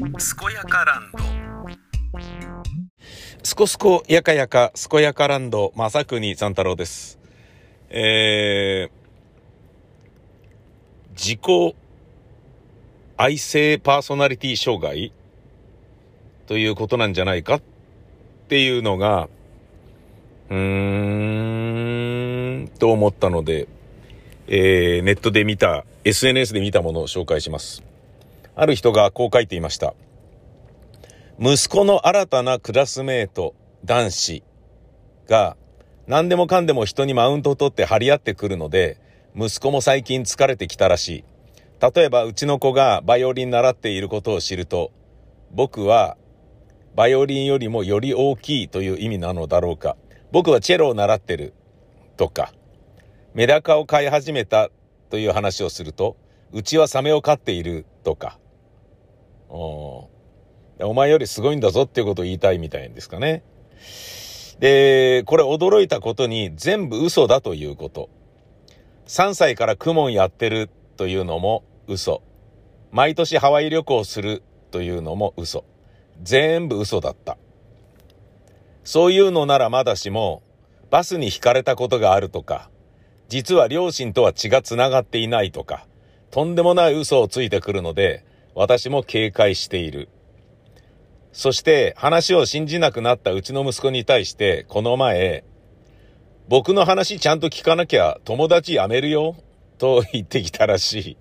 健やかランド。すこすこやかやか健やかランド正国三太郎です。えー、自己愛性パーソナリティ障害？ということなんじゃないかっていうのがうーんと思ったのでえー、ネットで見た、SNS で見たものを紹介します。ある人がこう書いていました。息子の新たなクラスメート、男子が、何でもかんでも人にマウントを取って張り合ってくるので、息子も最近疲れてきたらしい。例えば、うちの子がバイオリン習っていることを知ると、僕は、バイオリンよりもより大きいという意味なのだろうか。僕はチェロを習ってる。とか。メダカを飼い始めたという話をすると、うちはサメを飼っているとか、おお前よりすごいんだぞっていうことを言いたいみたいんですかね。で、これ驚いたことに全部嘘だということ。3歳からクモンやってるというのも嘘。毎年ハワイ旅行するというのも嘘。全部嘘だった。そういうのならまだしも、バスに引かれたことがあるとか、実は両親とは血が繋がっていないとか、とんでもない嘘をついてくるので、私も警戒している。そして話を信じなくなったうちの息子に対して、この前、僕の話ちゃんと聞かなきゃ友達辞めるよ、と言ってきたらしい。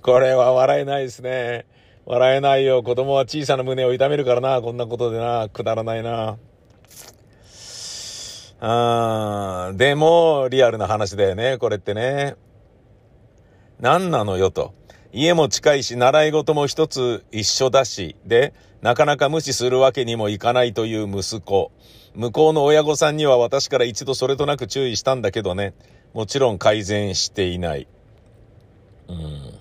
これは笑えないですね。笑えないよ。子供は小さな胸を痛めるからな。こんなことでな。くだらないな。あでも、リアルな話だよね、これってね。何なのよと。家も近いし、習い事も一つ一緒だし、で、なかなか無視するわけにもいかないという息子。向こうの親御さんには私から一度それとなく注意したんだけどね。もちろん改善していない。うん。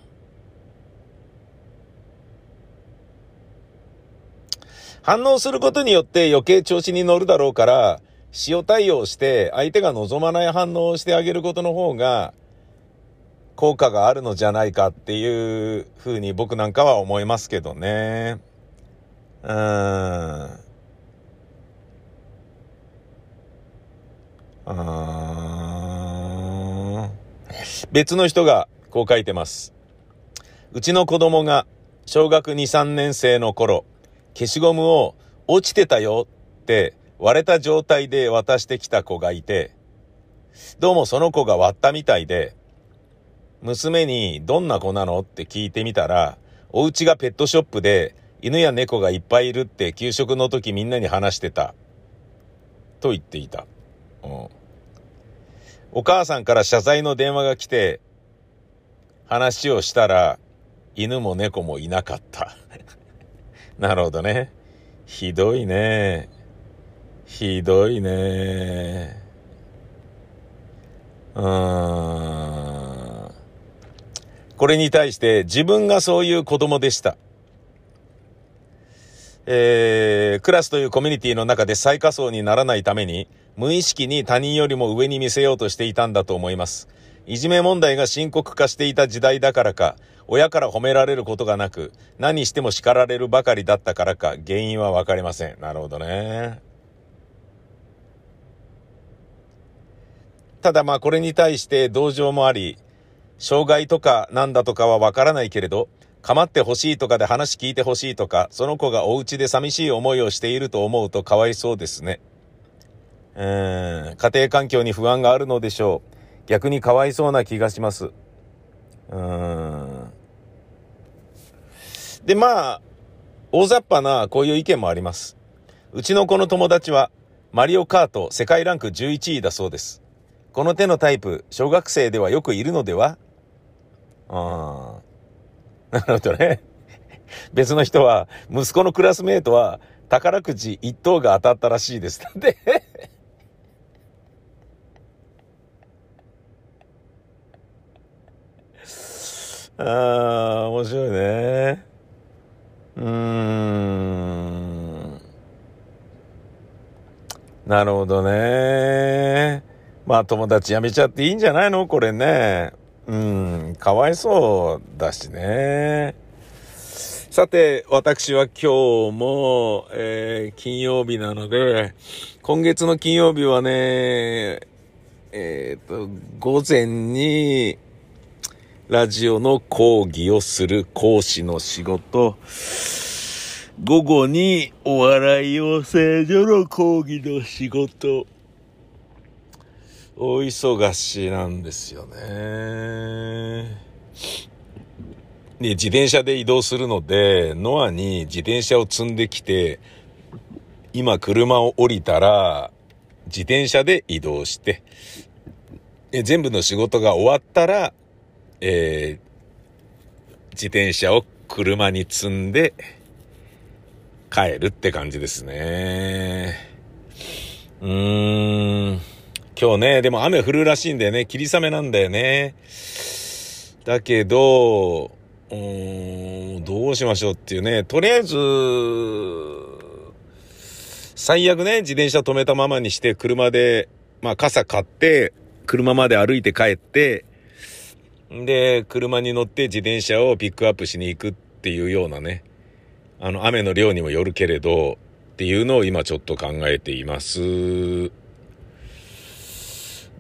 反応することによって余計調子に乗るだろうから、塩対応して相手が望まない反応をしてあげることの方が効果があるのじゃないかっていうふうに僕なんかは思いますけどね。うん。あ別の人がこう書いてます。うちの子供が小学2、3年生の頃、消しゴムを落ちてたよって割れた状態で渡してきた子がいて、どうもその子が割ったみたいで、娘にどんな子なの？って聞いてみたら、お家がペットショップで犬や猫がいっぱいいるって給食の時みんなに話してた。と言っていた。うん。お母さんから謝罪の電話が来て、話をしたら、犬も猫もいなかった。なるほどね。ひどいね。ひどいね。うーん。これに対して自分がそういう子供でした。えー、クラスというコミュニティの中で最下層にならないために、無意識に他人よりも上に見せようとしていたんだと思います。いじめ問題が深刻化していた時代だからか、親から褒められることがなく、何しても叱られるばかりだったからか、原因はわかりません。なるほどね。ただまあこれに対して同情もあり、障害とかなんだとかはわからないけれど、構ってほしいとかで話聞いてほしいとか、その子がお家で寂しい思いをしていると思うとかわいそうですね。うーん、家庭環境に不安があるのでしょう。逆にかわいそうな気がします。うーん。で、まあ、大雑把なこういう意見もあります。うちの子の友達は、マリオカート世界ランク11位だそうです。この手のタイプ、小学生ではよくいるのでは？ああ。なるほどね。別の人は、息子のクラスメートは、宝くじ一等が当たったらしいです。で？ああ、面白いね。うーん。なるほどね。まあ友達辞めちゃっていいんじゃないの？これね。うん、かわいそうだしね。さて、私は今日も、えー、金曜日なので、今月の金曜日はね、えっ、と、午前に、ラジオの講義をする講師の仕事、午後にお笑い養成所の講義の仕事、大忙しなんですよね。で、自転車で移動するので、ノアに自転車を積んできて、今車を降りたら、自転車で移動して、全部の仕事が終わったら、えー、自転車を車に積んで帰るって感じですね。うーん。今日ね、でも雨降るらしいんだよね。霧雨なんだよね。だけど、うーん、どうしましょうっていうね。とりあえず、最悪ね、自転車止めたままにして車で、まあ傘買って、車まで歩いて帰って、で、車に乗って自転車をピックアップしに行くっていうようなね、あの、雨の量にもよるけれど、っていうのを今ちょっと考えています。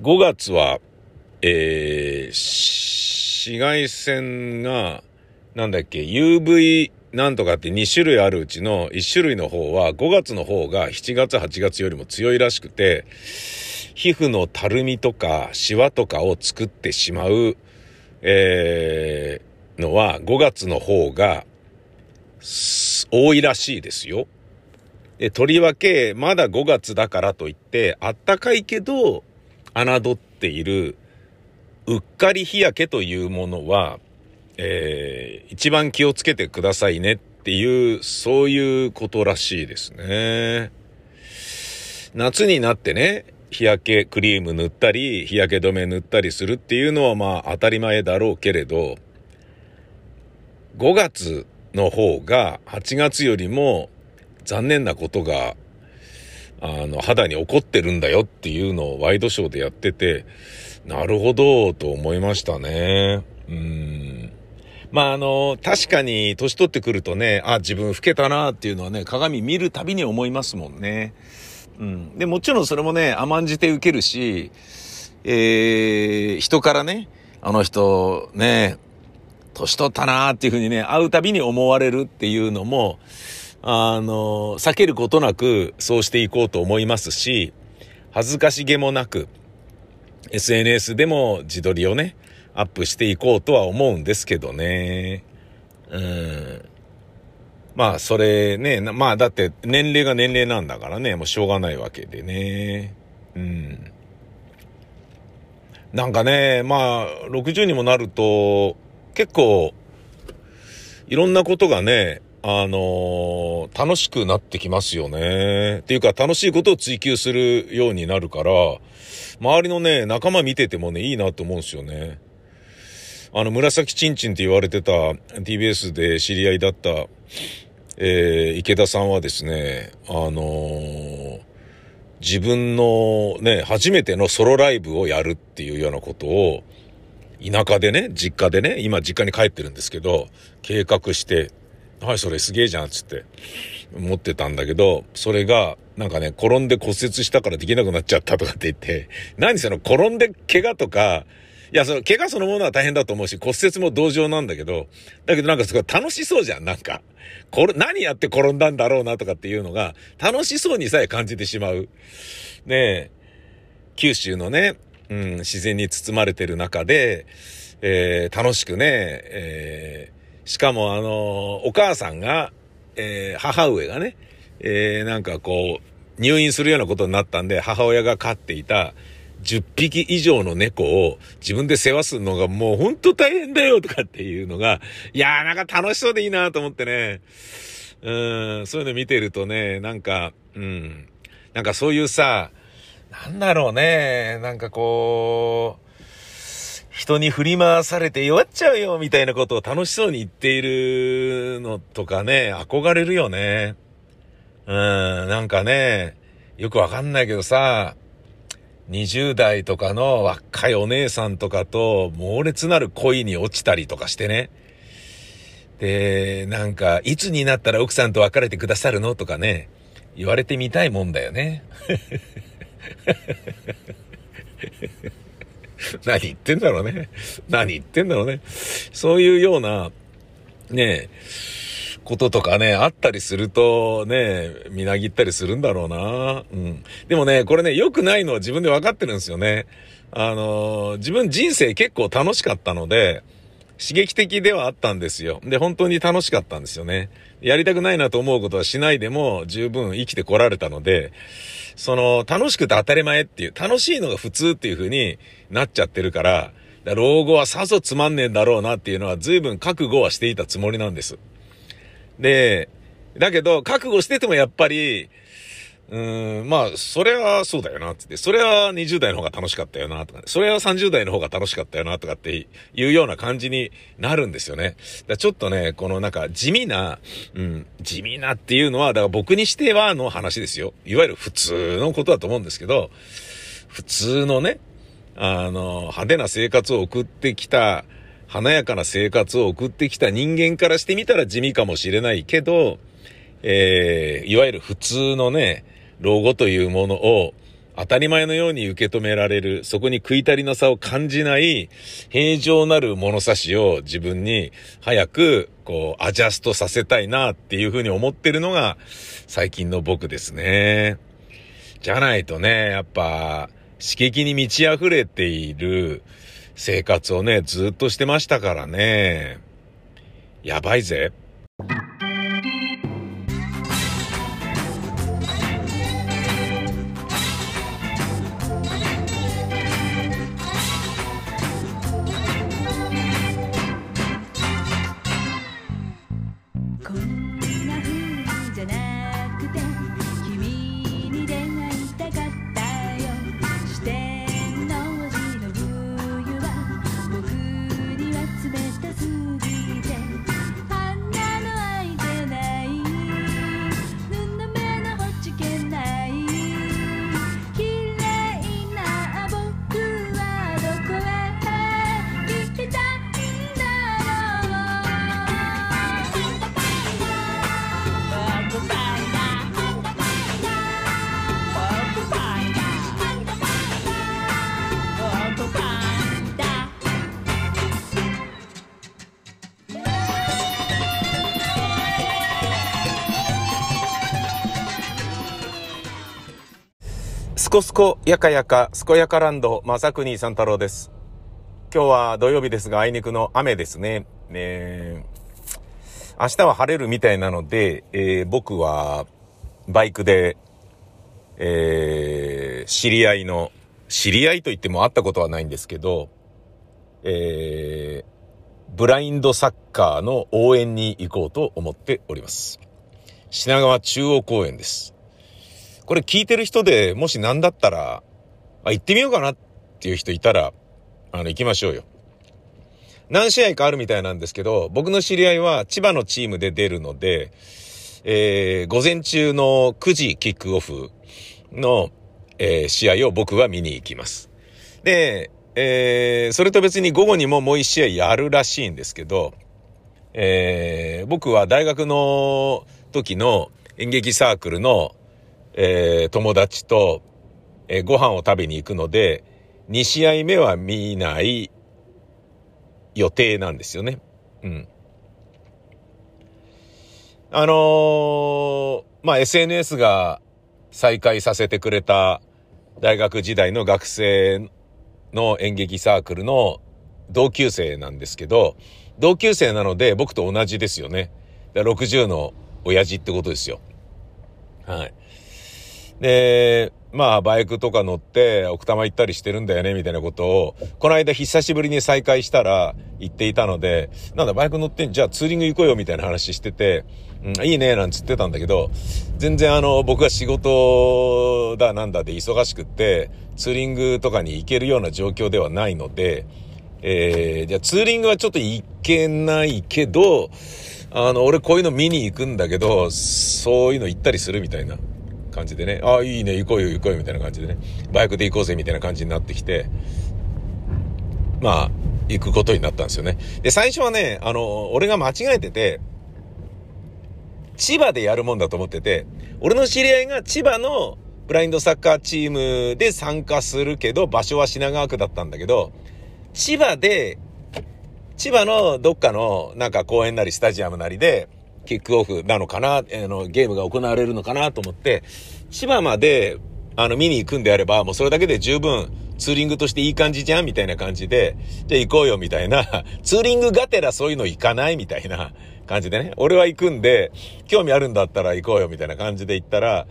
5月は、えー、紫外線が、なんだっけ、UV なんとかって2種類あるうちの1種類の方は5月の方が7月8月よりも強いらしくて、皮膚のたるみとかシワとかを作ってしまうえー、のは5月の方が多いらしいですよ。で、とりわけ、まだ5月だからといって、あったかいけど、侮っている、うっかり日焼けというものは、えー、一番気をつけてくださいねっていう、そういうことらしいですね。夏になってね、日焼けクリーム塗ったり、日焼け止め塗ったりするっていうのはまあ当たり前だろうけれど、5月の方が8月よりも残念なことが、あの、肌に起こってるんだよっていうのをワイドショーでやってて、なるほど、と思いましたね。うん。まあ、あの、確かに年取ってくるとね、あ、自分老けたなっていうのはね、鏡見るたびに思いますもんね。うん。で、もちろんそれもね、甘んじて受けるし、えー、人からね、あの人、ね、年取ったなーっていうふうにね、会うたびに思われるっていうのも、あの、避けることなくそうしていこうと思いますし、恥ずかしげもなく、SNS でも自撮りをね、アップしていこうとは思うんですけどね。うん。まあ、それね、まあ、だって年齢が年齢なんだからね、もうしょうがないわけでね。うん。なんかね、まあ、60にもなると、結構、いろんなことがね、あのー、楽しくなってきますよね。っていうか、楽しいことを追求するようになるから、周りのね、仲間見ててもね、いいなと思うんですよね。あの、紫ちんちんって言われてた TBS で知り合いだった、えー、池田さんはですね、あのー、自分のね、初めてのソロライブをやるっていうようなことを、田舎でね、実家でね、今実家に帰ってるんですけど、計画して、はい、それすげえじゃん、つって、思ってたんだけど、それが、なんかね、転んで骨折したからできなくなっちゃったとかって言って、何その転んで怪我とか、いや、その、怪我そのものは大変だと思うし、骨折も同情なんだけど、だけどなんかすごい楽しそうじゃん、なんか。これ、何やって転んだんだろうなとかっていうのが、楽しそうにさえ感じてしまう。ねえ、九州のね、うん、自然に包まれてる中で、えー、楽しくね、えー、しかもあの、お母さんが、えー、母上がね、えー、なんかこう、入院するようなことになったんで、母親が飼っていた、10匹以上の猫を自分で世話するのがもうほんと大変だよとかっていうのが、いやーなんか楽しそうでいいなと思ってね。うん、そういうの見てるとね、なんか、うん、なんかそういうさ、なんだろうね、なんかこう、人に振り回されて弱っちゃうよみたいなことを楽しそうに言っているのとかね、憧れるよね。うん、なんかね、よくわかんないけどさ、20代とかの若いお姉さんとかと猛烈なる恋に落ちたりとかしてね。で、なんか、いつになったら奥さんと別れてくださるのとかね、言われてみたいもんだよね。何言ってんだろうね。何言ってんだろうね。そういうような、ねこととかね、あったりするとね、みなぎったりするんだろうな。うん。でもね、これね、良くないのは自分で分かってるんですよね。あのー、自分人生結構楽しかったので、刺激的ではあったんですよ。で、本当に楽しかったんですよね。やりたくないなと思うことはしないでも十分生きてこられたので、その、楽しくて当たり前っていう、楽しいのが普通っていう風になっちゃってるから、老後はさぞつまんねえんだろうなっていうのは随分覚悟はしていたつもりなんです。で、だけど、覚悟しててもやっぱり、うーん、まあ、それはそうだよな、つって。それは20代の方が楽しかったよな、とか。それは30代の方が楽しかったよな、とかっていうような感じになるんですよね。だちょっとね、このなんか地味な、うん、地味なっていうのは、だから僕にしてはの話ですよ。いわゆる普通のことだと思うんですけど、普通のね、あの、派手な生活を送ってきた、華やかな生活を送ってきた人間からしてみたら地味かもしれないけど、えー、いわゆる普通のね、老後というものを当たり前のように受け止められる、そこに食い足りなさを感じない、平常なる物差しを自分に早く、こう、アジャストさせたいなっていうふうに思ってるのが最近の僕ですね。じゃないとね、やっぱ、刺激に満ち溢れている生活をね、ずっとしてましたからね。やばいぜ。コスコやかやか、すこやかランド、まさくにさん太郎です。今日は土曜日ですが、あいにくの雨ですね。ね明日は晴れるみたいなので、えー、僕は、バイクで、えー、知り合いの、知り合いと言っても会ったことはないんですけど、えー、ブラインドサッカーの応援に行こうと思っております。品川中央公園です。これ聞いてる人でもし何だったら、あ、行ってみようかなっていう人いたら、あの、行きましょうよ。何試合かあるみたいなんですけど、僕の知り合いは千葉のチームで出るので、えー、午前中の9時キックオフの、えー、試合を僕は見に行きます。で、えー、それと別に午後にももう一試合やるらしいんですけど、えー、僕は大学の時の演劇サークルのえー、友達と、えー、ご飯を食べに行くので、2試合目は見ない予定なんですよね。うん。あのー、まあ、SNS が再開させてくれた大学時代の学生の演劇サークルの同級生なんですけど、同級生なので僕と同じですよね。60の親父ってことですよ。はい。で、まあ、バイクとか乗って奥多摩行ったりしてるんだよね、みたいなことを、この間久しぶりに再会したら言っていたので、なんだ、バイク乗ってんじゃあツーリング行こうよ、みたいな話してて、うん、いいね、なんつってたんだけど、全然あの、僕が仕事だなんだで忙しくって、ツーリングとかに行けるような状況ではないので、えー、じゃあツーリングはちょっと行けないけど、あの、俺こういうの見に行くんだけど、そういうの行ったりするみたいな。感じでね、ああ、いいね、行こうよ、行こうよ、みたいな感じでね、バイクで行こうぜ、みたいな感じになってきて、まあ、行くことになったんですよね。で、最初はね、あの、俺が間違えてて、千葉でやるもんだと思ってて、俺の知り合いが千葉のブラインドサッカーチームで参加するけど、場所は品川区だったんだけど、千葉で、千葉のどっかのなんか公園なりスタジアムなりで、キックオフなのかな、あの、ゲームが行われるのかなと思って、千葉まで、あの、見に行くんであれば、もうそれだけで十分、ツーリングとしていい感じじゃんみたいな感じで、じゃあ行こうよみたいな、ツーリングがてらそういうの行かないみたいな感じでね、俺は行くんで、興味あるんだったら行こうよみたいな感じで行ったら、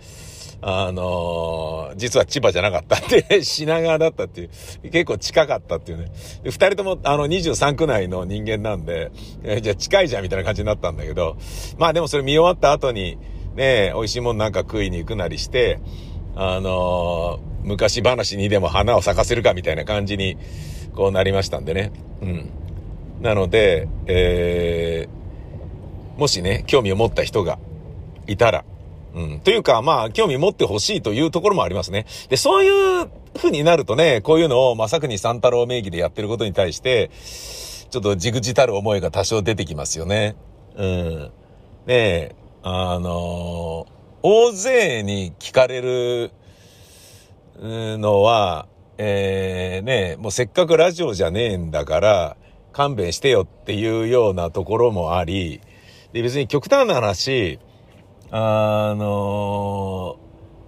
あのー、実は千葉じゃなかったって 品川だったっていう、結構近かったっていうね。二人とも、あの、23区内の人間なんで、えじゃあ近いじゃんみたいな感じになったんだけど、まあでもそれ見終わった後に、ね、美味しいもんなんか食いに行くなりして、あのー昔話にでも花を咲かせるかみたいな感じに、こうなりましたんでね。うん。なので、えー、もしね、興味を持った人がいたら、うん。というか、まあ、興味持ってほしいというところもありますね。で、そういう風になるとね、こういうのを、まさくに三太郎名義でやってることに対して、ちょっとじぐじたる思いが多少出てきますよね。うん。ねえ、あのー、大勢に聞かれるのは、えー、ね、もうせっかくラジオじゃねえんだから、勘弁してよっていうようなところもあり、で、別に極端な話、あの、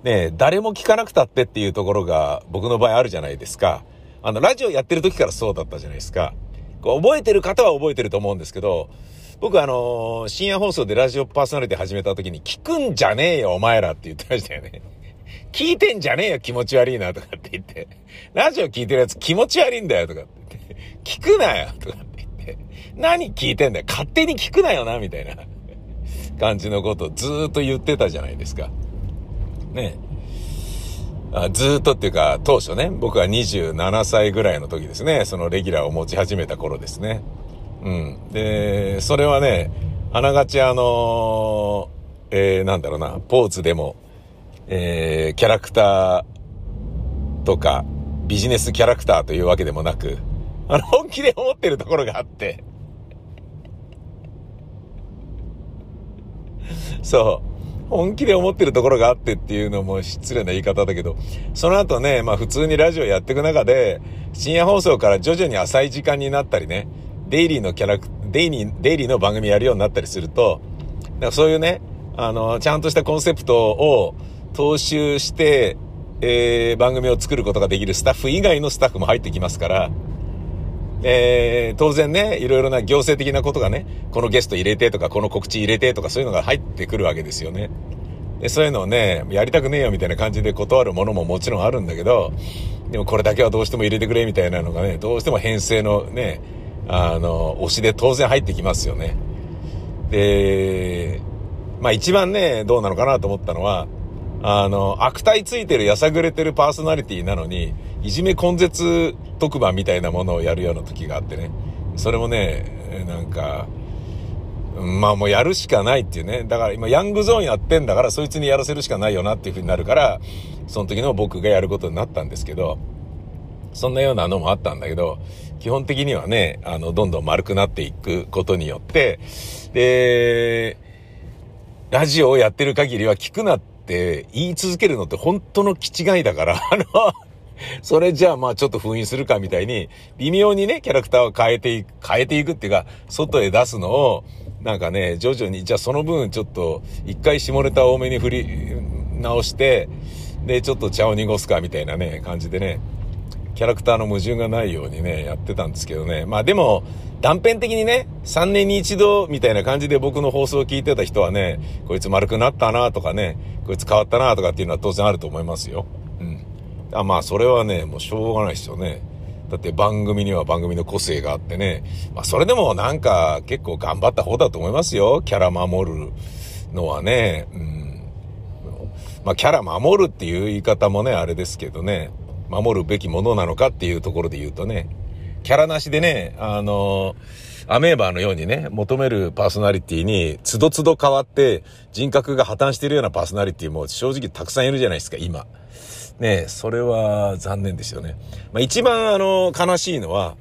ね、誰も聞かなくたってっていうところが僕の場合あるじゃないですか。あの、ラジオやってる時からそうだったじゃないですか。こう覚えてる方は覚えてると思うんですけど、僕あの、深夜放送でラジオパーソナリティ始めた時に、聞くんじゃねえよ、お前らって言ってましたよね。聞いてんじゃねえよ、気持ち悪いな、とかって言って。ラジオ聞いてるやつ気持ち悪いんだよ、とかって言って。聞くなよ、とかって言って。何聞いてんだよ、勝手に聞くなよな、みたいな感じのことをずっと言ってたじゃないですか。ねあずっとっていうか、当初ね、僕は27歳ぐらいの時ですね、そのレギュラーを持ち始めた頃ですね。うん。で、それはね、あながちあのー、えー、なんだろうな、ポーズでも、えー、キャラクターとか、ビジネスキャラクターというわけでもなく、あの、本気で思ってるところがあって、そう。本気で思ってるところがあってっていうのも失礼な言い方だけど、その後ね、まあ普通にラジオやっていく中で、深夜放送から徐々に浅い時間になったりね、デイリーのキャラク、デイリー、デイリーの番組やるようになったりすると、そういうね、あの、ちゃんとしたコンセプトを、踏襲して、えー、番組を作ることができるスタッフ以外のスタッフも入ってきますから、えー、当然ね、いろいろな行政的なことがね、このゲスト入れてとか、この告知入れてとか、そういうのが入ってくるわけですよね。で、そういうのをね、やりたくねえよみたいな感じで断るものももちろんあるんだけど、でもこれだけはどうしても入れてくれみたいなのがね、どうしても編成のね、あの、推しで当然入ってきますよね。で、まあ一番ね、どうなのかなと思ったのは、あの、悪態ついてる、やさぐれてるパーソナリティなのに、いじめ根絶特番みたいなものをやるような時があってね。それもね、なんか、まあもうやるしかないっていうね。だから今ヤングゾーンやってんだからそいつにやらせるしかないよなっていう風になるから、その時の僕がやることになったんですけど、そんなようなのもあったんだけど、基本的にはね、あの、どんどん丸くなっていくことによって、で、ラジオをやってる限りは聞くなってって言い続けるのって本当の気違いだから、あの それじゃあまあちょっと封印するかみたいに、微妙にね、キャラクターを変えていく、変えていくっていうか、外へ出すのを、なんかね、徐々に、じゃあその分ちょっと、一回下ネタ多めに振り直して、で、ちょっと茶を濁すかみたいなね、感じでね、キャラクターの矛盾がないようにね、やってたんですけどね。まあでも、断片的にね、3年に一度みたいな感じで僕の放送を聞いてた人はね、こいつ丸くなったなとかね、こいつ変わったなとかっていうのは当然あると思いますよ。あまあそれはね、もうしょうがないですよね。だって番組には番組の個性があってね。まあそれでもなんか結構頑張った方だと思いますよ。キャラ守るのはね。うん。まあキャラ守るっていう言い方もね、あれですけどね。守るべきものなのかっていうところで言うとね。キャラなしでね、あのアメーバーのようにね、求めるパーソナリティに、つどつど変わって人格が破綻しているようなパーソナリティも正直たくさんいるじゃないですか、今。ねそれは残念ですよね。まあ、一番あの、悲しいのは、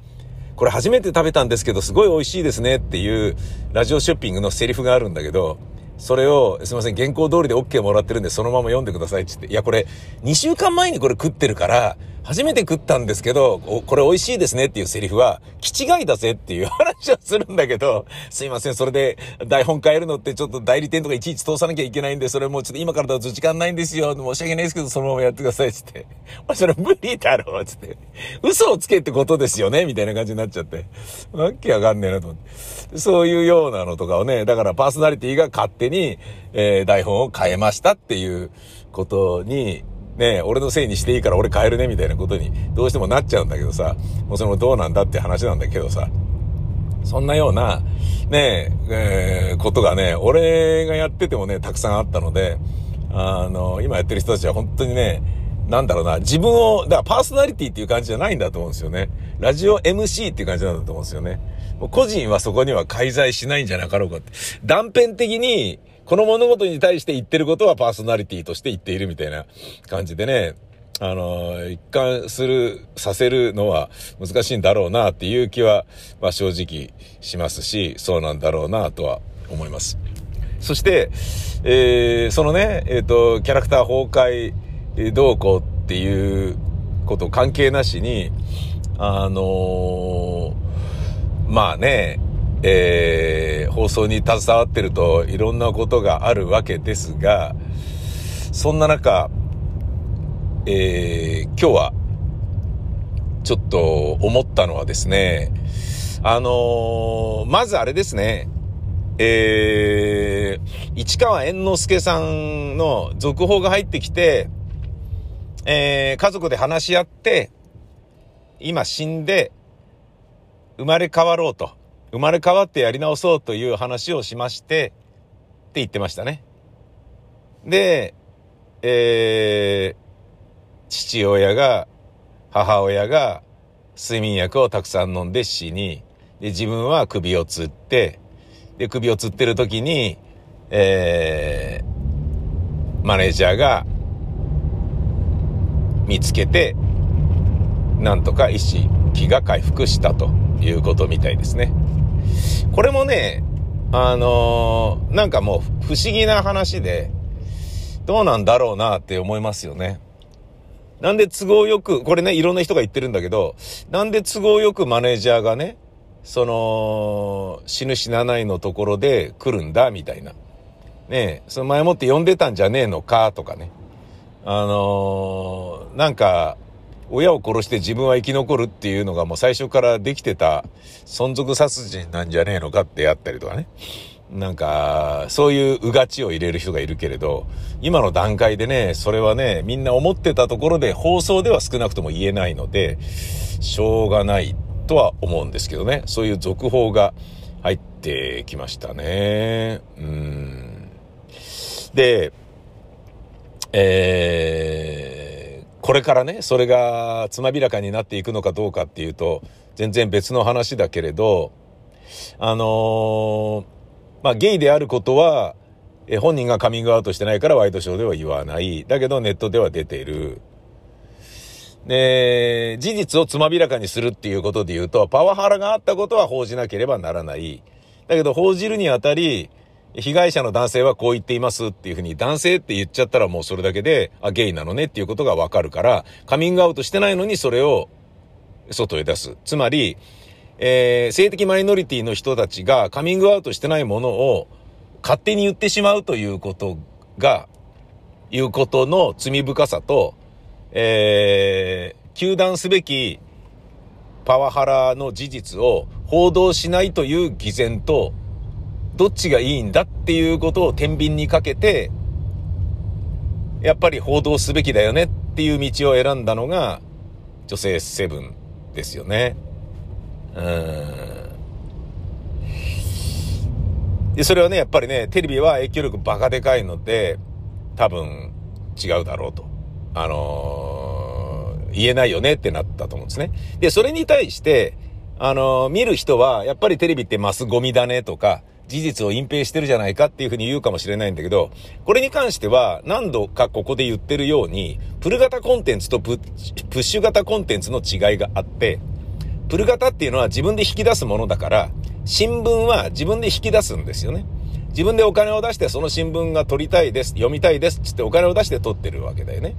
これ初めて食べたんですけど、すごい美味しいですねっていうラジオショッピングのセリフがあるんだけど、それを、すいません、原稿通りで OK もらってるんで、そのまま読んでくださいって言って、いや、これ、2週間前にこれ食ってるから、初めて食ったんですけど、これ美味しいですねっていうセリフは、気違いだぜっていう話をするんだけど、すいません、それで台本変えるのってちょっと代理店とかいちいち通さなきゃいけないんで、それもうちょっと今からだと時間ないんですよ。申し訳ないですけど、そのままやってくださいって言って。お それ無理だろうっつって。嘘をつけってことですよねみたいな感じになっちゃって。わけわかんねえなと思って。そういうようなのとかをね、だからパーソナリティが勝手に、えー、台本を変えましたっていうことに、ねえ俺のせいにしていいから俺変えるねみたいなことにどうしてもなっちゃうんだけどさ、もうそのどうなんだって話なんだけどさ、そんなような、ねえ、えー、ことがね、俺がやっててもね、たくさんあったので、あの、今やってる人たちは本当にね、なんだろうな、自分を、だからパーソナリティっていう感じじゃないんだと思うんですよね。ラジオ MC っていう感じなんだと思うんですよね。もう個人はそこには介在しないんじゃなかろうかって。断片的に、この物事に対して言ってることはパーソナリティとして言っているみたいな感じでね、あの、一貫する、させるのは難しいんだろうなっていう気は、まあ正直しますし、そうなんだろうなとは思います。そして、えー、そのね、えっ、ー、と、キャラクター崩壊どうこうっていうこと関係なしに、あのー、まあね、えー、放送に携わってるといろんなことがあるわけですが、そんな中、えー、今日は、ちょっと思ったのはですね、あのー、まずあれですね、えー、市川猿之助さんの続報が入ってきて、えー、家族で話し合って、今死んで、生まれ変わろうと。生まれ変わってやり直そうという話をしまして、って言ってましたね。で、えー、父親が、母親が睡眠薬をたくさん飲んで死に、で、自分は首を吊って、で、首を吊ってる時に、えー、マネージャーが見つけて、なんとか意識が回復したということみたいですね。これもね、あのー、なんかもう不思議な話で、どうなんだろうなって思いますよね。なんで都合よく、これね、いろんな人が言ってるんだけど、なんで都合よくマネージャーがね、その、死ぬ死なないのところで来るんだ、みたいな。ねその前もって呼んでたんじゃねえのか、とかね。あのー、なんか、親を殺して自分は生き残るっていうのがもう最初からできてた存続殺人なんじゃねえのかってやったりとかね。なんか、そういううがちを入れる人がいるけれど、今の段階でね、それはね、みんな思ってたところで放送では少なくとも言えないので、しょうがないとは思うんですけどね。そういう続報が入ってきましたね。うん。で、えー、これからね、それがつまびらかになっていくのかどうかっていうと、全然別の話だけれど、あのー、まあ、ゲイであることは、え本人がカミングアウトしてないからワイドショーでは言わない。だけどネットでは出ている。で、事実をつまびらかにするっていうことで言うと、パワハラがあったことは報じなければならない。だけど報じるにあたり、被害者の男性はこう言っていますっていうふうに男性って言っちゃったらもうそれだけで、あ、ゲイなのねっていうことがわかるから、カミングアウトしてないのにそれを外へ出す。つまり、えー、性的マイノリティの人たちがカミングアウトしてないものを勝手に言ってしまうということが、いうことの罪深さと、えー、糾弾すべきパワハラの事実を報道しないという偽善と、どっちがいいんだっていうことを天秤にかけて、やっぱり報道すべきだよねっていう道を選んだのが、女性セブンですよね。うん。で、それはね、やっぱりね、テレビは影響力バカでかいので、多分違うだろうと。あのー、言えないよねってなったと思うんですね。で、それに対して、あのー、見る人は、やっぱりテレビってマスゴミだねとか、事実を隠蔽してるじゃないかっていうふうに言うかもしれないんだけど、これに関しては何度かここで言ってるように、プル型コンテンツとプッシュ型コンテンツの違いがあって、プル型っていうのは自分で引き出すものだから、新聞は自分で引き出すんですよね。自分でお金を出してその新聞が取りたいです、読みたいですっつってお金を出して取ってるわけだよね。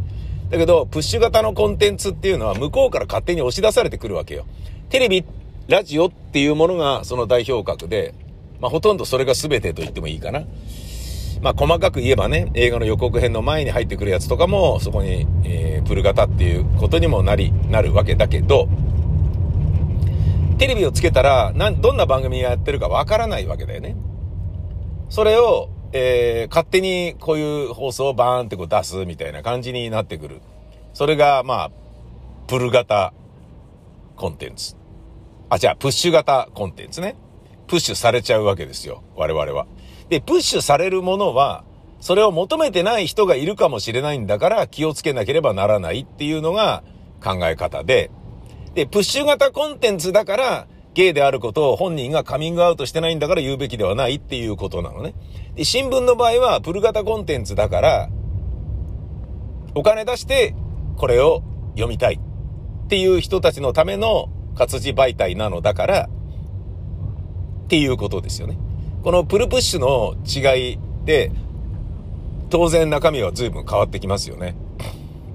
だけど、プッシュ型のコンテンツっていうのは向こうから勝手に押し出されてくるわけよ。テレビ、ラジオっていうものがその代表格で、まあほとんどそれが全てと言ってもいいかな。まあ細かく言えばね、映画の予告編の前に入ってくるやつとかも、そこに、えー、プル型っていうことにもなり、なるわけだけど、テレビをつけたら、なん、どんな番組がやってるかわからないわけだよね。それを、えー、勝手にこういう放送をバーンってこう出すみたいな感じになってくる。それが、まあ、プル型コンテンツ。あ、じゃあ、プッシュ型コンテンツね。プッシュされちゃうわけですよ。我々は。で、プッシュされるものは、それを求めてない人がいるかもしれないんだから気をつけなければならないっていうのが考え方で、で、プッシュ型コンテンツだから、ゲイであることを本人がカミングアウトしてないんだから言うべきではないっていうことなのね。で、新聞の場合は、プル型コンテンツだから、お金出してこれを読みたいっていう人たちのための活字媒体なのだから、っていうことですよね。このプルプッシュの違いで、当然中身は随分変わってきますよね。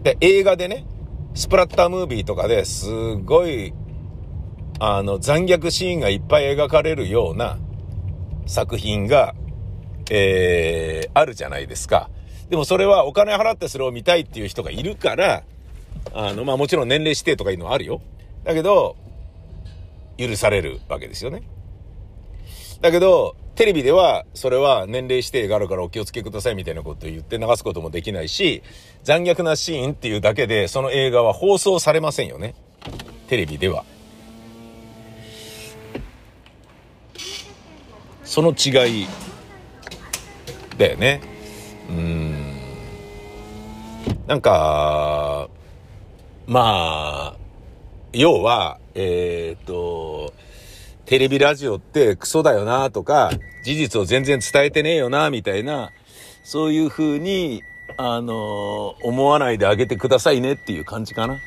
で、映画でね、スプラッタームービーとかですごい、あの、残虐シーンがいっぱい描かれるような作品が、えー、あるじゃないですか。でもそれはお金払ってそれを見たいっていう人がいるから、あの、まあもちろん年齢指定とかいうのはあるよ。だけど、許されるわけですよね。だけど、テレビでは、それは年齢指定があるからお気をつけくださいみたいなことを言って流すこともできないし、残虐なシーンっていうだけで、その映画は放送されませんよね。テレビでは。その違いだよね。うん。なんか、まあ、要は、えー、っと、テレビラジオってクソだよなとか、事実を全然伝えてねえよなみたいな、そういう風に、あのー、思わないであげてくださいねっていう感じかな。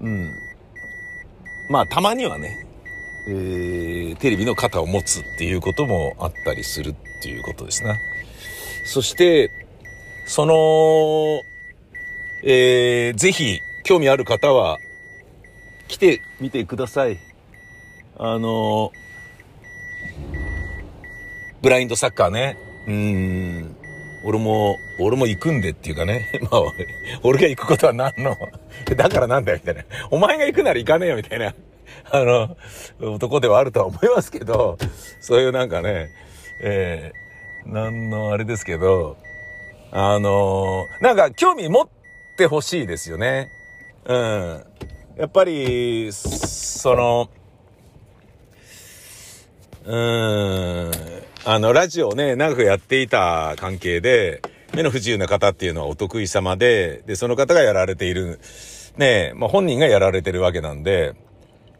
うん。まあ、たまにはね、えー、テレビの肩を持つっていうこともあったりするっていうことですな。そして、その、えー、ぜひ、興味ある方は、来てみてください。あの、ブラインドサッカーね。うん。俺も、俺も行くんでっていうかね。まあ、俺が行くことは何の、だからなんだよみたいな。お前が行くなら行かねえよみたいな、あの、男ではあるとは思いますけど、そういうなんかね、えー、なんのあれですけど、あのなんか興味持ってほしいですよね。うん。やっぱり、その、うーん。あの、ラジオね、長くやっていた関係で、目の不自由な方っていうのはお得意様で、で、その方がやられている、ねまあ、本人がやられてるわけなんで、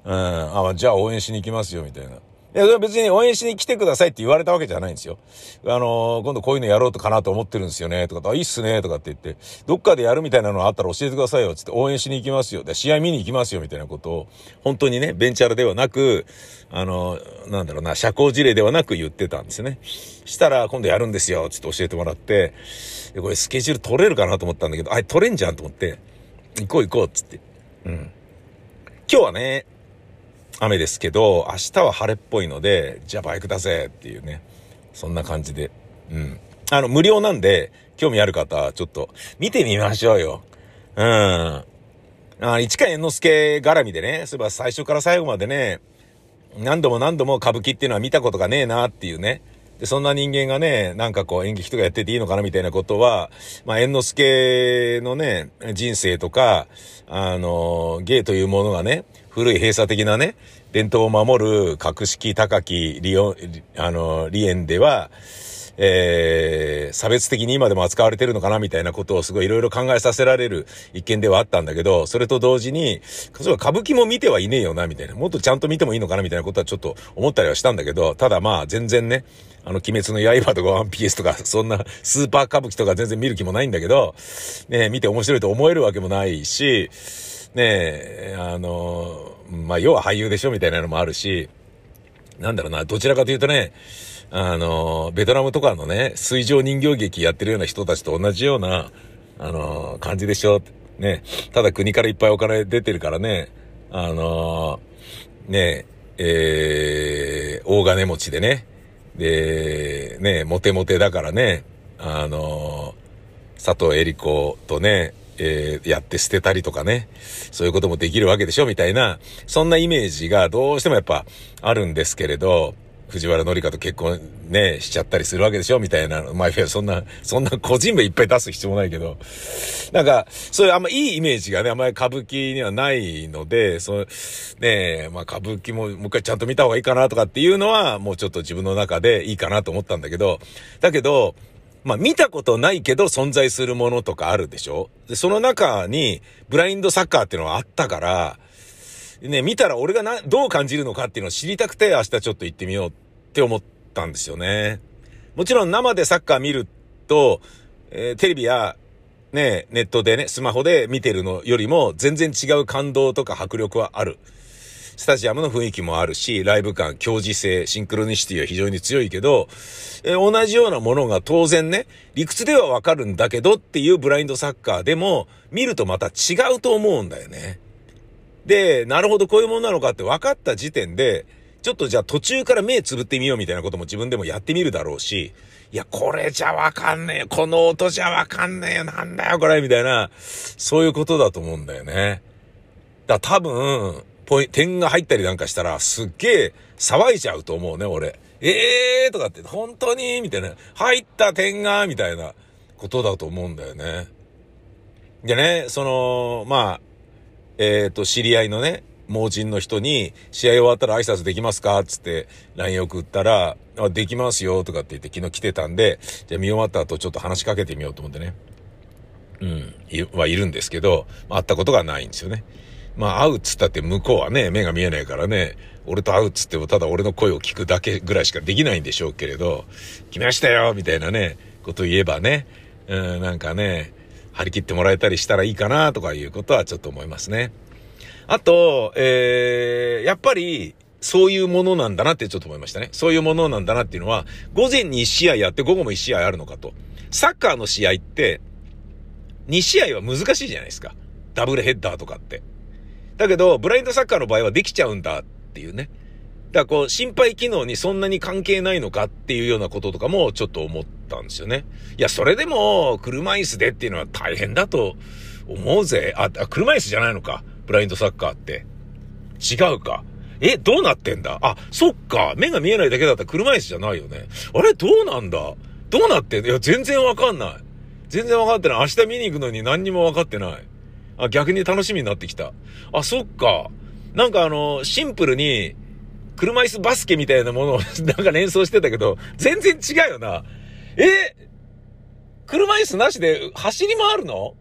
うん、あ、じゃあ応援しに行きますよ、みたいな。いや、別に応援しに来てくださいって言われたわけじゃないんですよ。あのー、今度こういうのやろうとかなと思ってるんですよね、とか、あ、いいっすね、とかって言って、どっかでやるみたいなのあったら教えてくださいよ、つって応援しに行きますよ。で、試合見に行きますよ、みたいなことを、本当にね、ベンチャーではなく、あのー、なんだろうな、社交辞令ではなく言ってたんですね。したら、今度やるんですよ、つって教えてもらって、で、これスケジュール取れるかなと思ったんだけど、あれ取れんじゃんと思って、行こう行こう、つって。うん。今日はね、雨ですけど、明日は晴れっぽいので、じゃあバイクだぜっていうね。そんな感じで。うん。あの、無料なんで、興味ある方、ちょっと、見てみましょうよ。うん。あ、市川猿之助絡みでね、そういえば最初から最後までね、何度も何度も歌舞伎っていうのは見たことがねえなっていうね。で、そんな人間がね、なんかこう演劇とかやってていいのかなみたいなことは、まあ、猿之助のね、人生とか、あの、芸というものがね、古い閉鎖的なね、伝統を守る格式高き利用、あの、利園では、えー、差別的に今でも扱われてるのかなみたいなことをすごいいろいろ考えさせられる一件ではあったんだけど、それと同時に、そうい歌舞伎も見てはいねえよな、みたいな。もっとちゃんと見てもいいのかなみたいなことはちょっと思ったりはしたんだけど、ただまあ全然ね、あの、鬼滅の刃とかワンピースとか、そんなスーパー歌舞伎とか全然見る気もないんだけど、ね見て面白いと思えるわけもないし、ねえ、あの、まあ、要は俳優でしょみたいなのもあるし、なんだろうな、どちらかというとね、あの、ベトナムとかのね、水上人形劇やってるような人たちと同じような、あの、感じでしょ。ね。ただ国からいっぱいお金出てるからね、あの、ね、えー、大金持ちでね。で、ね、モテモテだからね、あの、佐藤恵理子とね、えー、やって捨てたりとかね、そういうこともできるわけでしょみたいな、そんなイメージがどうしてもやっぱあるんですけれど、藤原紀香と結婚ね、しちゃったりするわけでしょみたいな。まあ、いや、そんな、そんな個人名いっぱい出す必要もないけど。なんか、そういうあんまいいイメージがね、あんまり歌舞伎にはないので、そう、ねまあ歌舞伎ももう一回ちゃんと見た方がいいかなとかっていうのは、もうちょっと自分の中でいいかなと思ったんだけど、だけど、まあ見たことないけど存在するものとかあるでしょ？で、その中にブラインドサッカーっていうのがあったから、ね、見たら俺がな、どう感じるのかっていうのを知りたくて明日ちょっと行ってみようって思ったんですよね。もちろん生でサッカー見ると、えー、テレビやね、ネットでね、スマホで見てるのよりも全然違う感動とか迫力はある。スタジアムの雰囲気もあるし、ライブ感、強磁性、シンクロニシティは非常に強いけど、え同じようなものが当然ね、理屈ではわかるんだけどっていうブラインドサッカーでも、見るとまた違うと思うんだよね。で、なるほどこういうものなのかって分かった時点で、ちょっとじゃあ途中から目つぶってみようみたいなことも自分でもやってみるだろうし、いや、これじゃわかんねえよ。この音じゃわかんねえよ。なんだよ、これ。みたいな、そういうことだと思うんだよね。だ多分、ポイ、点が入ったりなんかしたら、すっげえ騒いじゃうと思うね、俺。ええーとかって、本当にみたいな。入った点がみたいなことだと思うんだよね。でね、その、まあ、えっ、ー、と、知り合いのね、盲人の人に、試合終わったら挨拶できますか？つって、LINE 送ったら、あ、できますよ、とかって言って昨日来てたんで、じゃ見終わった後ちょっと話しかけてみようと思ってね。うん、はいるんですけど、会ったことがないんですよね。まあ会うっつったって向こうはね、目が見えないからね、俺と会うっつってもただ俺の声を聞くだけぐらいしかできないんでしょうけれど、来ましたよみたいなね、こと言えばね、うん、なんかね、張り切ってもらえたりしたらいいかなとかいうことはちょっと思いますね。あと、えー、やっぱり、そういうものなんだなってちょっと思いましたね。そういうものなんだなっていうのは、午前に1試合やって午後も1試合あるのかと。サッカーの試合って、2試合は難しいじゃないですか。ダブルヘッダーとかって。だけど、ブラインドサッカーの場合はできちゃうんだっていうね。だからこう、心肺機能にそんなに関係ないのかっていうようなこととかもちょっと思ったんですよね。いや、それでも、車椅子でっていうのは大変だと思うぜ。あ、車椅子じゃないのか。ブラインドサッカーって。違うか。え、どうなってんだ？あ、そっか。目が見えないだけだったら車椅子じゃないよね。あれ？どうなんだ？どうなってんだ？いや、全然わかんない。全然わかってない。明日見に行くのに何にもわかってない。あ、逆に楽しみになってきた。あ、そっか。なんかあの、シンプルに、車椅子バスケみたいなものを なんか連想してたけど、全然違うよな。え？車椅子なしで走り回るの？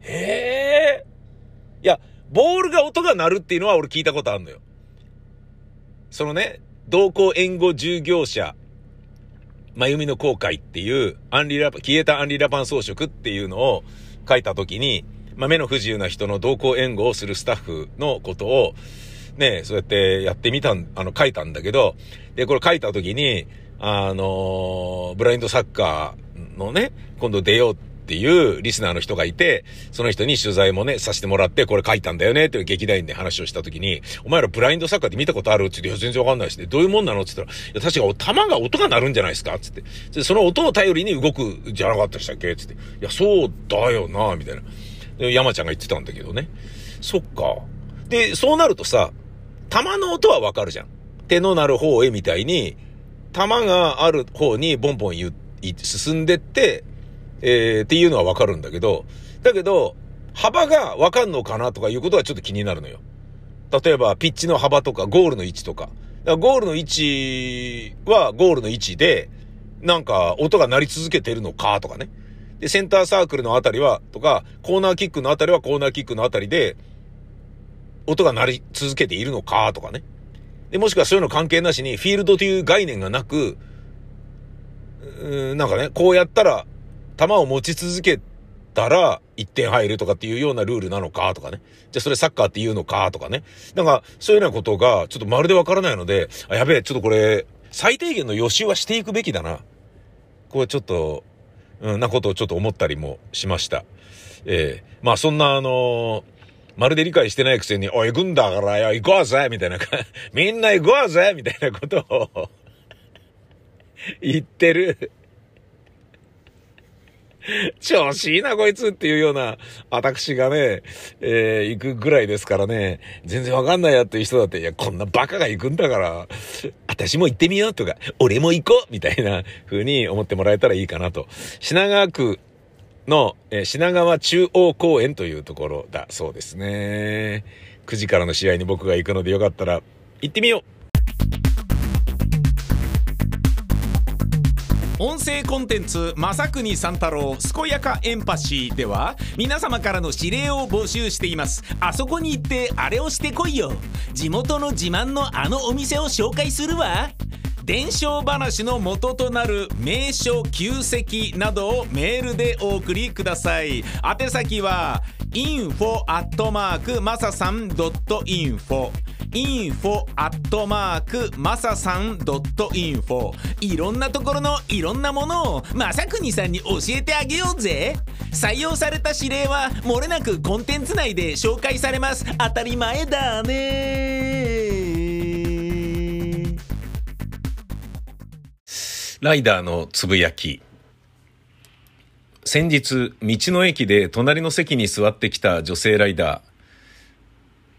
へえ。いや、ボールが音が鳴るっていうのは俺聞いたことあるのよ。そのね、同行援護従業者、まゆみの後悔っていう、アンリラ、消えたアンリラパン装飾っていうのを書いた時に、まあ、目の不自由な人の同行援護をするスタッフのことを、ね、そうやってやってみたん、あの、書いたんだけど、で、これ書いた時に、あの、ブラインドサッカーのね、今度出ようってっていうリスナーの人がいて、その人に取材もね、させてもらって、これ書いたんだよねっていう劇団員で話をした時に、お前らブラインドサッカーって見たことある？って言って、いや、全然わかんないし、ね、どういうもんなの？って言ったら、いや、確か弾が音が鳴るんじゃないですか？つって。その音を頼りに動くじゃなかったでしたっけ？つって。いや、そうだよなみたいな。で、山ちゃんが言ってたんだけどね。そっか。で、そうなるとさ、弾の音はわかるじゃん。手の鳴る方へみたいに、弾がある方にボンボン言って進んでって、えー、っていうのはわかるんだけど、だけど、幅がわかんのかなとかいうことはちょっと気になるのよ。例えば、ピッチの幅とか、ゴールの位置とか。かゴールの位置はゴールの位置で、なんか音が鳴り続けてるのかとかね。で、センターサークルのあたりは、とか、コーナーキックのあたりはコーナーキックのあたりで、音が鳴り続けているのかとかね。で、もしくはそういうの関係なしに、フィールドという概念がなく、うん、なんかね、こうやったら球を持ち続けたら1点入るとかっていうようなルールなのかとかね。じゃあそれサッカーって言うのかとかね。なんか、そういうようなことがちょっとまるでわからないので、あ、やべえ、ちょっとこれ、最低限の予習はしていくべきだな。これちょっと、うん、なことをちょっと思ったりもしました。ええー、まあそんなあのー、まるで理解してないくせに、おい、行くんだからよ、行こうぜみたいな、みんな行こうぜみたいなことを 言ってる 調子いいな、こいつっていうような、私がね、えー、行くぐらいですからね、全然わかんないやっていう人だって、いや、こんなバカが行くんだから、私も行ってみようとか、俺も行こうみたいな風に思ってもらえたらいいかなと。品川区の、え、品川中央公園というところだそうですね。9時からの試合に僕が行くのでよかったら、行ってみよう音声コンテンツ「正国三太郎健やかエンパシー」では皆様からの指令を募集しています。あそこに行ってあれをしてこいよ。地元の自慢のあのお店を紹介するわ。伝承話の元となる名所旧跡などをメールでお送りください。宛先は info アットマークマサさん .info info アットマークまささん .info いろんなところのいろんなものをまさくにさんに教えてあげようぜ。採用された指令はもれなくコンテンツ内で紹介されます。当たり前だね。ライダーのつぶやき。先日道の駅で隣の席に座ってきた女性ライダー。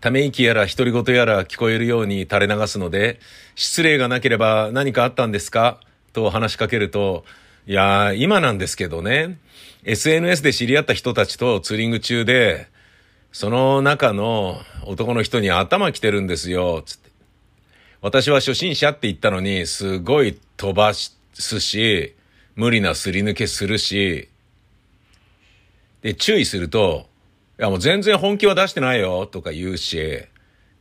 ため息やら独り言やら聞こえるように垂れ流すので、失礼がなければ何かあったんですか？と話しかけると、いやー、今なんですけどね、SNS で知り合った人たちとツーリング中で、その中の男の人に頭来てるんですよ、つって。私は初心者って言ったのに、すごい飛ばすし、無理なすり抜けするし、で、注意すると、やもう全然本気は出してないよとか言うし、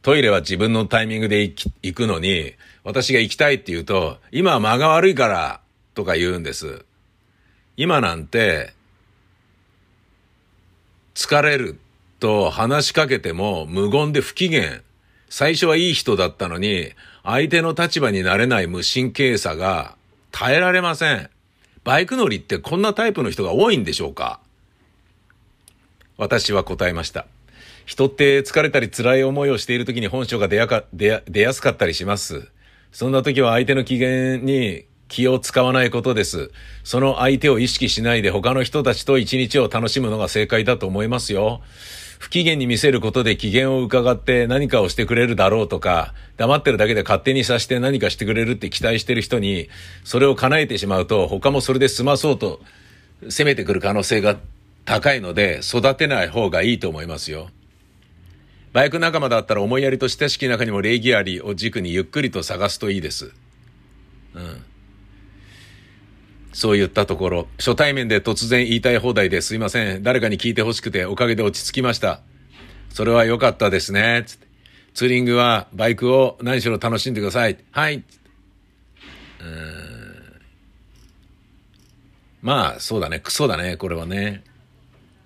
トイレは自分のタイミングで行くのに、私が行きたいって言うと、今は間が悪いからとか言うんです。今なんて、疲れると話しかけても無言で不機嫌。最初はいい人だったのに、相手の立場になれない無神経さが耐えられません。バイク乗りってこんなタイプの人が多いんでしょうか？私は答えました。人って疲れたり辛い思いをしている時に本性が出やか出やすかったりします。そんな時は相手の機嫌に気を使わないことです。その相手を意識しないで他の人たちと一日を楽しむのが正解だと思いますよ。不機嫌に見せることで機嫌を伺って何かをしてくれるだろうとか、黙ってるだけで勝手にさして何かしてくれるって期待してる人に、それを叶えてしまうと他もそれで済まそうと攻めてくる可能性が高いので育てない方がいいと思いますよ。バイク仲間だったら思いやりと親しき中にも礼儀ありを軸にゆっくりと探すといいです。うん。そう言ったところ、初対面で突然言いたい放題ですいません。誰かに聞いてほしくておかげで落ち着きました。それは良かったですね。ツーリングはバイクを何しろ楽しんでください。はい。うん。まあ、そうだね。クソだね。これはね。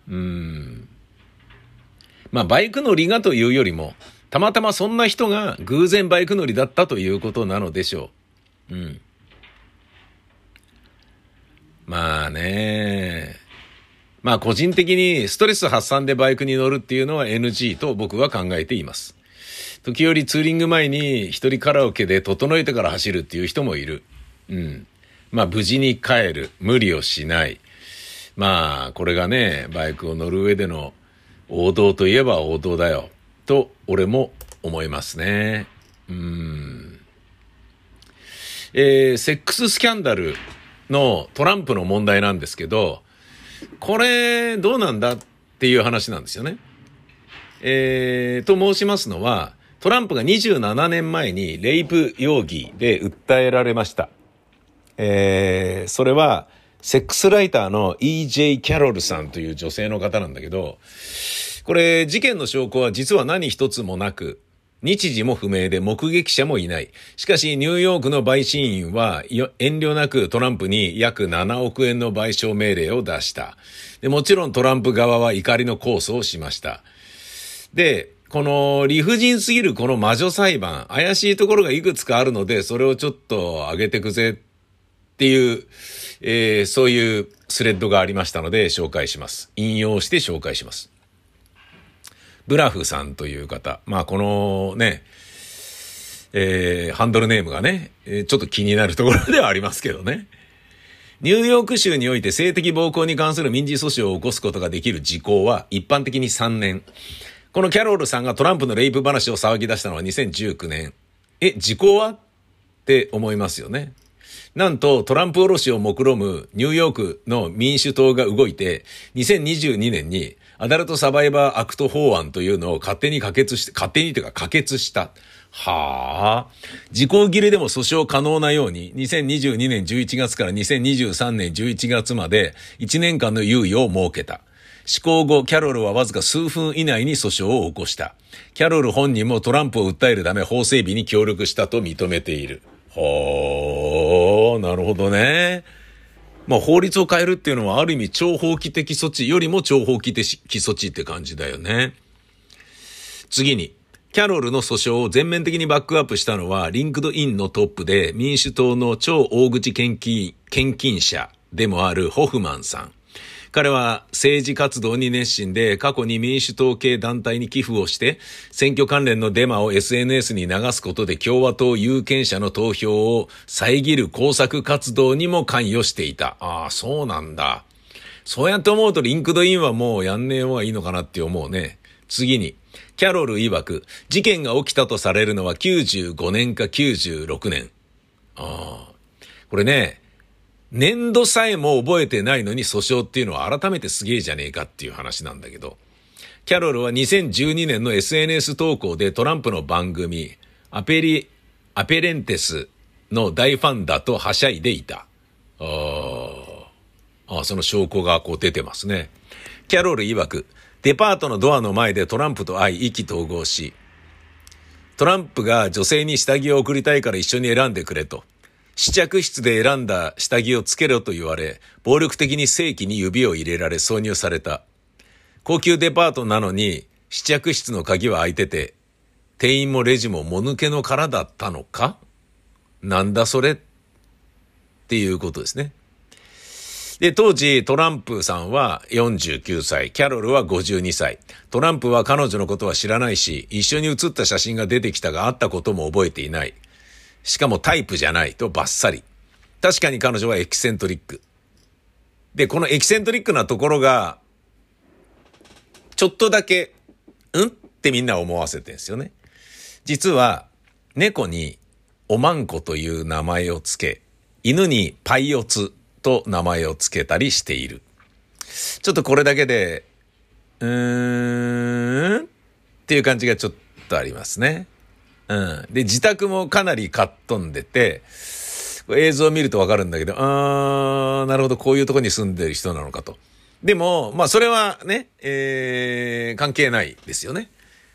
うん。まあ、バイク乗りがというよりも、たまたまそんな人が偶然バイク乗りだったということなのでしょう。うん。まあね。まあ個人的にストレス発散でバイクに乗るっていうのは NG と僕は考えています。時折ツーリング前に一人カラオケで整えてから走るっていう人もいる。うん。まあ無事に帰る。無理をしない。まあ、これがね、バイクを乗る上での王道といえば王道だよ。と、俺も思いますね。うん。えー、セックススキャンダルのトランプの問題なんですけど、これ、どうなんだっていう話なんですよね。えー、と申しますのは、トランプが27年前にレイプ容疑で訴えられました。えー、それは、セックスライターの E.J. キャロルさんという女性の方なんだけど、これ事件の証拠は実は何一つもなく、日時も不明で目撃者もいない。しかし、ニューヨークの陪審員は遠慮なくトランプに約7億円の賠償命令を出した。でもちろんトランプ側は怒りの控訴をしました。で、この理不尽すぎるこの魔女裁判、怪しいところがいくつかあるので、それをちょっと上げてくぜっっていう、えー、そういうスレッドがありましたので紹介します。引用して紹介します。ブラフさんという方。まあこのね、えー、ハンドルネームがね、え、ちょっと気になるところではありますけどね。ニューヨーク州において性的暴行に関する民事訴訟を起こすことができる時効は一般的に3年。このキャロルさんがトランプのレイプ話を騒ぎ出したのは2019年。え、時効は？って思いますよね。なんとトランプおろしを目論むニューヨークの民主党が動いて、2022年に Adult Survivor Act 法案というのを勝手に可決して、勝手にというか可決した。はあ。時効切れでも訴訟可能なように、2022年11月から2023年11月まで1年間の猶予を設けた。施行後、キャロルはわずか数分以内に訴訟を起こした。キャロル本人もトランプを訴えるため法整備に協力したと認めている。はなるほどね。まあ法律を変えるっていうのはある意味超法規的措置よりも超法規的措置って感じだよね。次に、キャロルの訴訟を全面的にバックアップしたのは、 LinkedIn のトップで民主党の超大口献金、献金者でもあるホフマンさん。彼は政治活動に熱心で過去に民主党系団体に寄付をして選挙関連のデマを SNS に流すことで共和党有権者の投票を遮る工作活動にも関与していた。ああ、そうなんだ。そうやって思うと LinkedIn はもうやんねえ方がいいのかなって思うね。次に、キャロル曰く、事件が起きたとされるのは95年か96年。ああ。これね、年度さえも覚えてないのに訴訟っていうのは改めてすげえじゃねえかっていう話なんだけど、キャロルは2012年の SNS 投稿でトランプの番組、アペリ、アペレンテスの大ファンだとはしゃいでいた。ああ、その証拠がこう出てますね。キャロル曰く、デパートのドアの前でトランプと会い意気投合し、トランプが女性に下着を送りたいから一緒に選んでくれと。試着室で選んだ下着をつけろと言われ、暴力的に正規に指を入れられ挿入された。高級デパートなのに試着室の鍵は開いてて、店員もレジももぬけの殻だったのか？なんだそれ？っていうことですね。で、当時トランプさんは49歳、キャロルは52歳。トランプは彼女のことは知らないし、一緒に写った写真が出てきたがあったことも覚えていない。しかもタイプじゃないとバッサリ。確かに彼女はエキセントリック。で、このエキセントリックなところが、ちょっとだけ、うん？ってみんな思わせてんですよね。実は、猫におまんこという名前をつけ、犬にパイオツと名前をつけたりしている。ちょっとこれだけで、うーん？っていう感じがちょっとありますね。うん。で、自宅もかなりかっ飛んでて、映像を見るとわかるんだけど、あー、なるほど、こういうとこに住んでる人なのかと。でも、まあ、それはね、えー、関係ないですよね。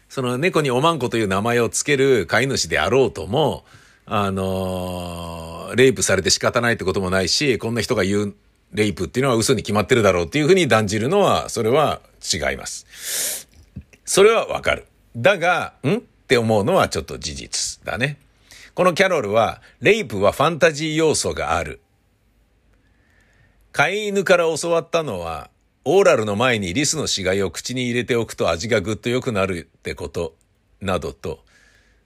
その猫におまんこという名前をつける飼い主であろうとも、あのー、レイプされて仕方ないってこともないし、こんな人が言うレイプっていうのは嘘に決まってるだろうっていうふうに断じるのは、それは違います。それはわかる。だが、ん？って思うのはちょっと事実だね。このキャロルは、レイプはファンタジー要素がある。飼い犬から教わったのは、オーラルの前にリスの死骸を口に入れておくと味がぐっと良くなるってこと、などと、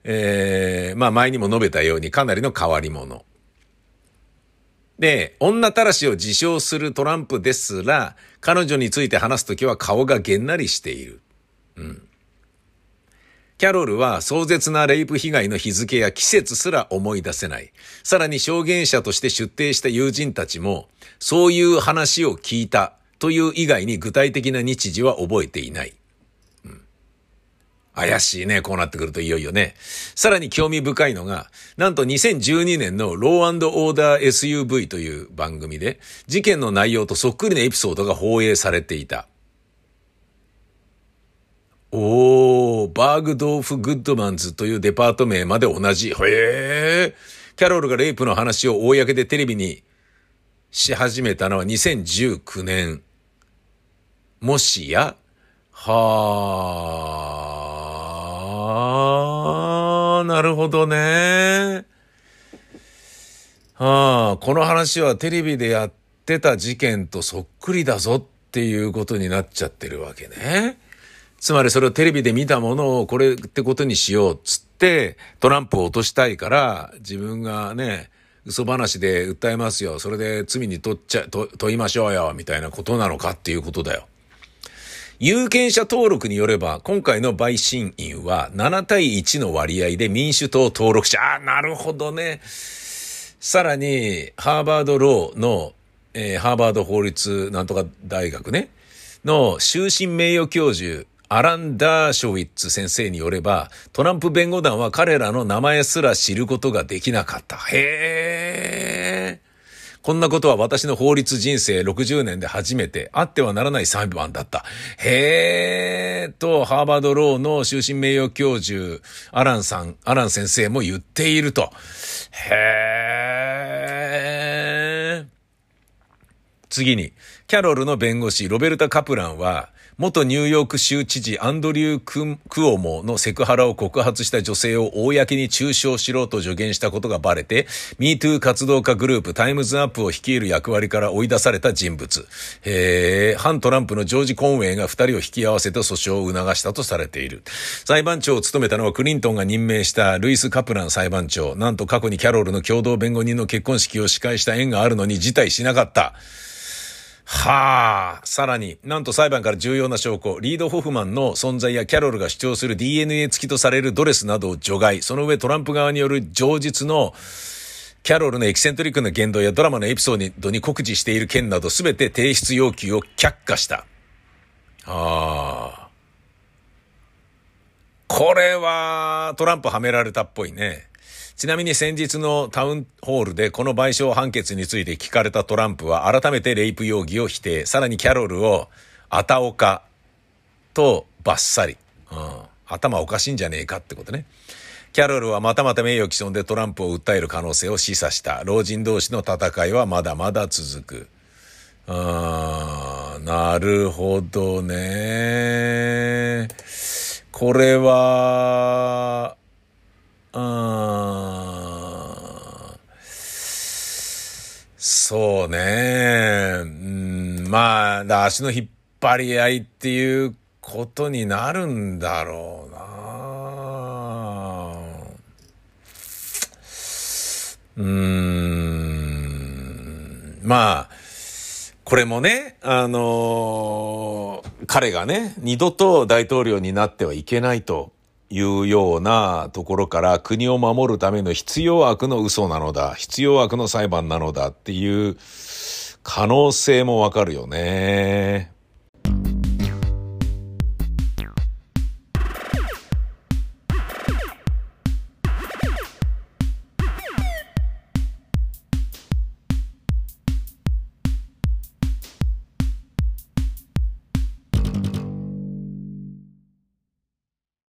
えー、まあ前にも述べたようにかなりの変わり者。で、女たらしを自称するトランプですら、彼女について話すときは顔がげんなりしている。うん。キャロルは壮絶なレイプ被害の日付や季節すら思い出せない。さらに証言者として出廷した友人たちも、そういう話を聞いたという以外に具体的な日時は覚えていない。うん、怪しいね、こうなってくるといよいよね。さらに興味深いのが、なんと2012年のローオーダー SUV という番組で、事件の内容とそっくりなエピソードが放映されていた。おー、 Bergdorf Goodman's というデパート名まで同じ。へえ。キャロルがレイプの話を公でテレビにし始めたのは2019年。もしや、はあ、なるほどね。はあ、この話はテレビでやってた事件とそっくりだぞっていうことになっちゃってるわけね。つまりそれをテレビで見たものをこれってことにしようっつってトランプを落としたいから自分がね、嘘話で訴えますよ。それで罪に問っちゃ、問いましょうよ。みたいなことなのかっていうことだよ。有権者登録によれば、今回の陪審員は7対1の割合で民主党登録者。ああ、なるほどね。さらに、ハーバードローの、えー、ハーバード法律なんとか大学ね、の終身名誉教授、アラン・ダーショウィッツ先生によれば、トランプ弁護団は彼らの名前すら知ることができなかった。へー。こんなことは私の法律人生60年で初めてあってはならない裁判だった。へーと、ハーバードローの終身名誉教授、アランさん、アラン先生も言っていると。へー。次に、キャロルの弁護士、ロベルタ・カプランは、元ニューヨーク州知事アンドリュー・クオモのセクハラを告発した女性を公に中傷しろと助言したことがバレて、MeToo 活動家グループタイムズアップを率いる役割から追い出された人物。えー、反トランプのジョージ・コンウェイが二人を引き合わせて訴訟を促したとされている。裁判長を務めたのはクリントンが任命したルイス・カプラン裁判長。なんと過去にキャロルの共同弁護人の結婚式を司会した縁があるのに辞退しなかった。はあ。さらに、なんと裁判から重要な証拠、リード・ホフマンの存在やキャロルが主張する DNA 付きとされるドレスなどを除外、その上トランプ側による上述のキャロルのエキセントリックな言動やドラマのエピソードに告示している件など全て提出要求を却下した。ああ。これはトランプはめられたっぽいね。ちなみに先日のタウンホールでこの賠償判決について聞かれたトランプは改めてレイプ容疑を否定。さらにキャロルをあたおかとバッサリ。うん。頭おかしいんじゃねえかってことね。キャロルはまたまた名誉毀損でトランプを訴える可能性を示唆した。老人同士の戦いはまだまだ続く。あー、なるほどね。これは、あそうね。うん、まあ、足の引っ張り合いっていうことになるんだろうな。うん、まあ、これもね、あのー、彼がね、二度と大統領になってはいけないというようなところから国を守るための必要悪の嘘なのだ、必要悪の裁判なのだっていう可能性もわかるよね。